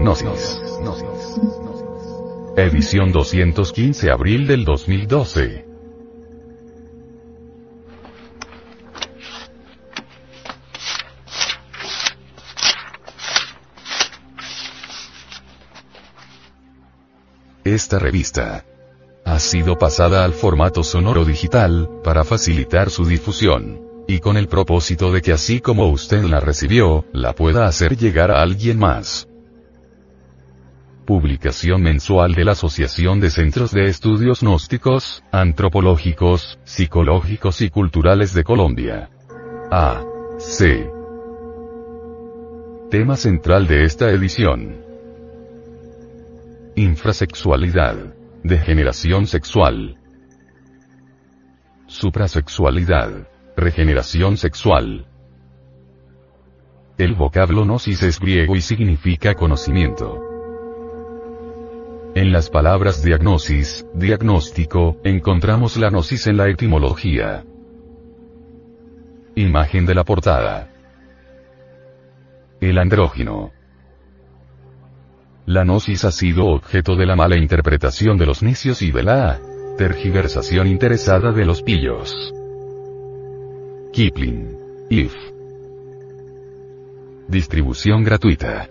Gnosis. Edición 215 abril del 2012. Esta revista ha sido pasada al formato sonoro digital, para facilitar su difusión. Y con el propósito de que así como usted la recibió, la pueda hacer llegar a alguien más. Publicación mensual de la Asociación de Centros de Estudios Gnósticos, Antropológicos, Psicológicos y Culturales de Colombia. A. C. Tema central de esta edición. Infrasexualidad. Degeneración sexual. Suprasexualidad. Regeneración sexual. El vocablo gnosis es griego y significa conocimiento. En las palabras diagnosis, diagnóstico, encontramos la gnosis en la etimología. Imagen de la portada. El andrógino. La gnosis ha sido objeto de la mala interpretación de los necios y de la tergiversación interesada de los pillos. Kipling. If. Distribución gratuita.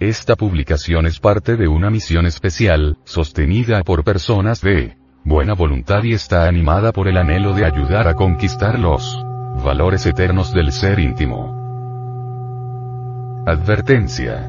Esta publicación es parte de una misión especial, sostenida por personas de buena voluntad y está animada por el anhelo de ayudar a conquistar los valores eternos del ser íntimo. Advertencia.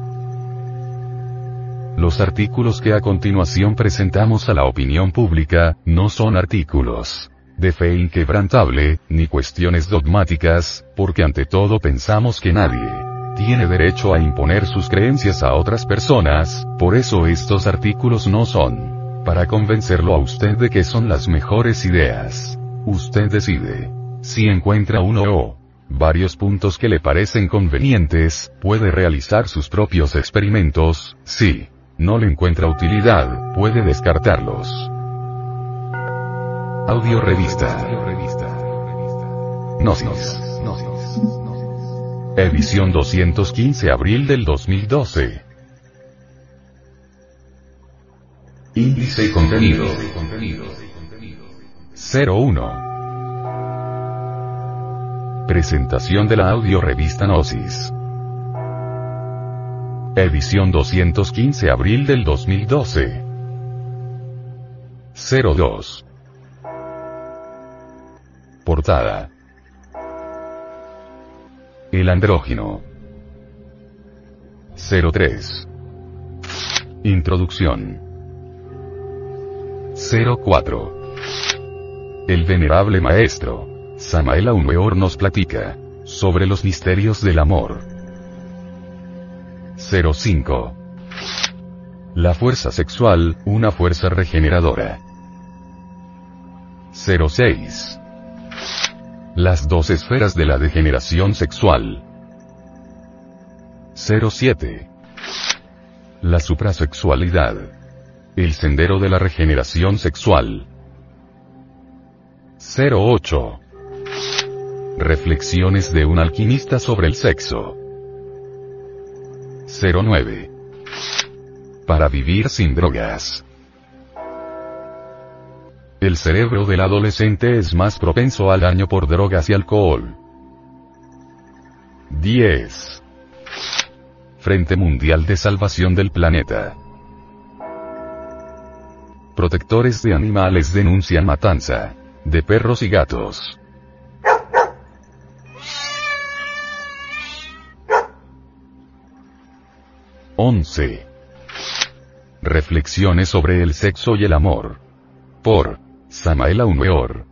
Los artículos que a continuación presentamos a la opinión pública, no son artículos de fe inquebrantable, ni cuestiones dogmáticas, porque ante todo pensamos que nadie tiene derecho a imponer sus creencias a otras personas, por eso estos artículos no son para convencerlo a usted de que son las mejores ideas. Usted decide. Si encuentra uno o varios puntos que le parecen convenientes, puede realizar sus propios experimentos, si no le encuentra utilidad, puede descartarlos. Audio Revista. Gnosis. Edición 215 abril del 2012. Índice y contenido. 01. Presentación de la audio revista Gnosis. Edición 215 abril del 2012. 02. Portada. Andrógino. 03. Introducción. 04. El venerable maestro. Samael Aumeor nos platica sobre los misterios del amor. 05. La fuerza sexual, una fuerza regeneradora. 06. Las dos esferas de la degeneración sexual. 07. La suprasexualidad. El sendero de la regeneración sexual. 08. Reflexiones de un alquimista sobre el sexo. 09. Para vivir sin drogas. El cerebro del adolescente es más propenso al daño por drogas y alcohol. 10. Frente Mundial de Salvación del Planeta. Protectores de animales denuncian matanza. De perros y gatos. Once. Reflexiones sobre el sexo y el amor. Por Samael Aumeor.